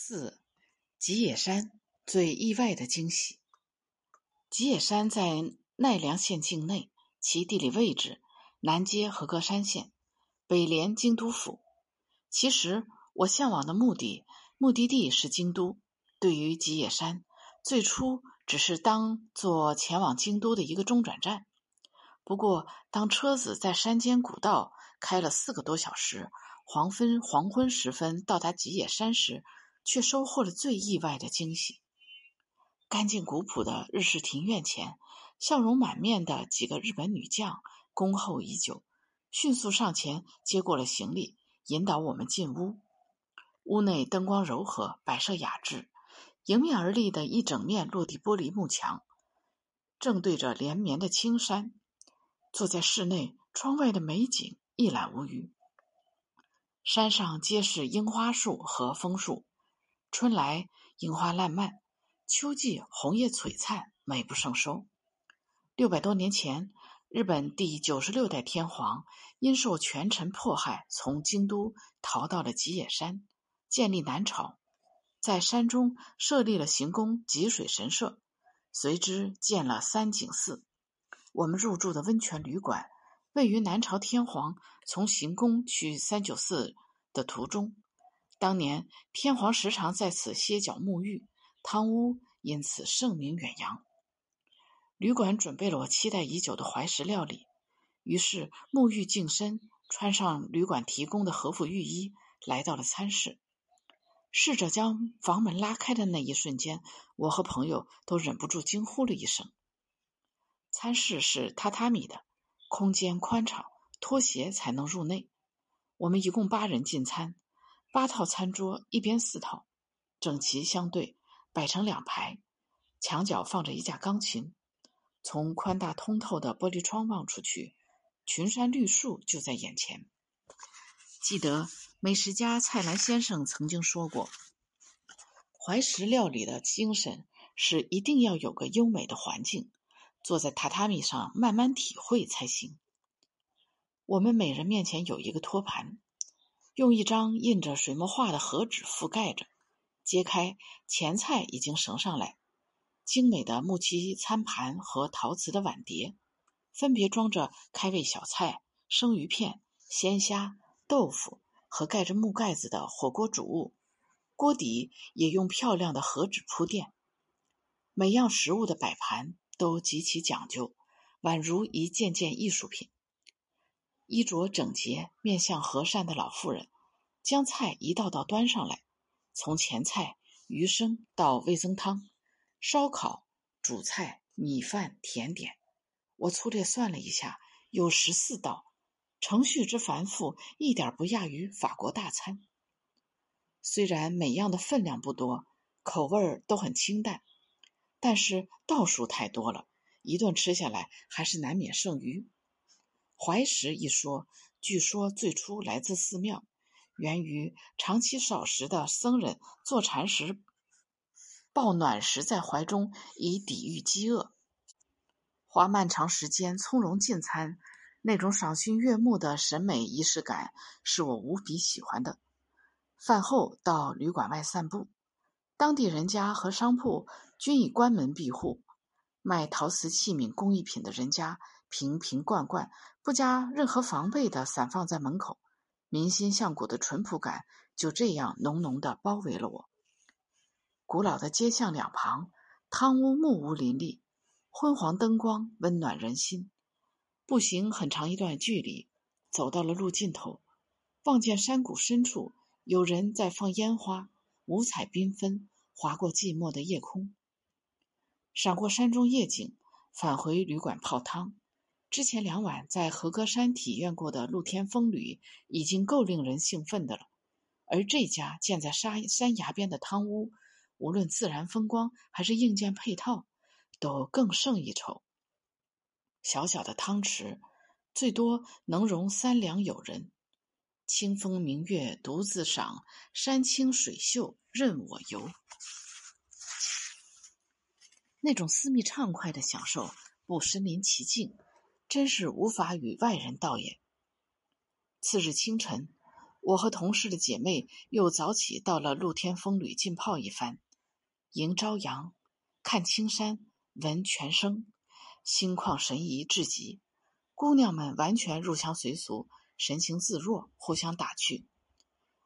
四，吉野山最意外的惊喜。吉野山在奈良县境内，其地理位置南接和歌山县，北连京都府。其实我向往的目的目的地是京都。对于吉野山，最初只是当做前往京都的一个中转站。不过，当车子在山间古道开了四个多小时，黄昏黄昏时分到达吉野山时，却收获了最意外的惊喜。干净古朴的日式庭院前，笑容满面的几个日本女将恭候已久，迅速上前接过了行李，引导我们进屋。屋内灯光柔和，摆设雅致。迎面而立的一整面落地玻璃幕墙，正对着连绵的青山。坐在室内，窗外的美景一览无余。山上皆是樱花树和枫树，春来樱花烂漫，秋季红叶璀璨，美不胜收。六百多年前，日本第九十六代天皇因受权臣迫害，从京都逃到了吉野山，建立南朝。在山中设立了行宫吉水神社，随之建了三景寺。我们入住的温泉旅馆位于南朝天皇从行宫去三九寺的途中。当年天皇时常在此歇脚沐浴，汤屋因此盛名远扬。旅馆准备了我期待已久的怀石料理，于是沐浴净身，穿上旅馆提供的和服浴衣，来到了餐室。试着将房门拉开的那一瞬间，我和朋友都忍不住惊呼了一声。餐室是榻榻米的，空间宽敞，脱鞋才能入内。我们一共八人进餐，八套餐桌，一边四套，整齐相对，摆成两排。墙角放着一架钢琴，从宽大通透的玻璃窗望出去，群山绿树就在眼前。记得。美食家蔡澜先生曾经说过：“怀石料理的精神是一定要有个优美的环境，坐在榻榻米上慢慢体会才行。”我们每人面前有一个托盘，用一张印着水墨画的和纸覆盖着。揭开，前菜已经盛上来，精美的木漆餐盘和陶瓷的碗碟，分别装着开胃小菜、生鱼片、鲜虾、豆腐。和盖着木盖子的火锅主物，锅底也用漂亮的和纸铺垫。每样食物的摆盘都极其讲究，宛如一件件艺术品。衣着整洁、面相和善的老妇人，将菜一道道端上来，从前菜、鱼生到味增汤、烧烤、主菜、米饭、甜点，我粗略算了一下，有十四道。程序之繁复，一点不亚于法国大餐。虽然每样的分量不多，口味儿都很清淡，但是道数太多了，一顿吃下来还是难免剩余。怀石一说，据说最初来自寺庙，源于长期少食的僧人坐禅时抱暖食在怀中，以抵御饥饿。花漫长时间从容进餐。那种赏心悦目的审美仪式感是我无比喜欢的。饭后到旅馆外散步，当地人家和商铺均已关门闭户，卖陶瓷器皿工艺品的人家瓶瓶罐罐不加任何防备的散放在门口，民心向古的淳朴感就这样浓浓的包围了我。古老的街巷两旁，汤屋木屋林立，昏黄灯光温暖人心。步行很长一段距离，走到了路尽头，望见山谷深处有人在放烟花，五彩缤纷，划过寂寞的夜空。闪过山中夜景，返回旅馆泡汤。之前两晚在和歌山体验过的露天风吕已经够令人兴奋的了，而这家建在山山崖边的汤屋，无论自然风光还是硬件配套，都更胜一筹。小小的汤池，最多能容三两友人。清风明月独自赏，山清水秀任我游。那种私密畅快的享受，不身临其境，真是无法与外人道也。次日清晨，我和同事的姐妹又早起到了露天风吕浸泡一番，迎朝阳，看青山，闻泉声，心旷神怡至极。姑娘们完全入乡随俗，神情自若，互相打趣。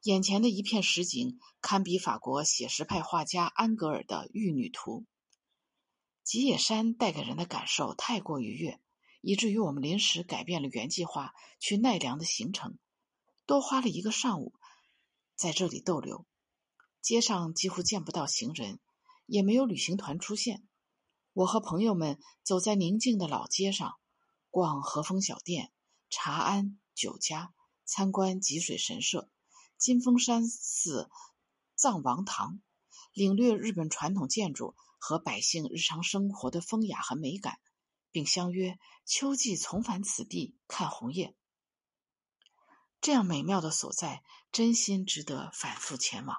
眼前的一片实景，堪比法国写实派画家安格尔的《玉女图》。吉野山带给人的感受太过愉悦，以至于我们临时改变了原计划去奈良的行程，多花了一个上午在这里逗留。街上几乎见不到行人，也没有旅行团出现。我和朋友们走在宁静的老街上，逛和风小店、茶庵、酒家，参观吉水神社、金峰山寺、藏王堂，领略日本传统建筑。和百姓日常生活的风雅和美感，并相约秋季重返此地看红叶。这样美妙的所在，真心值得反复前往。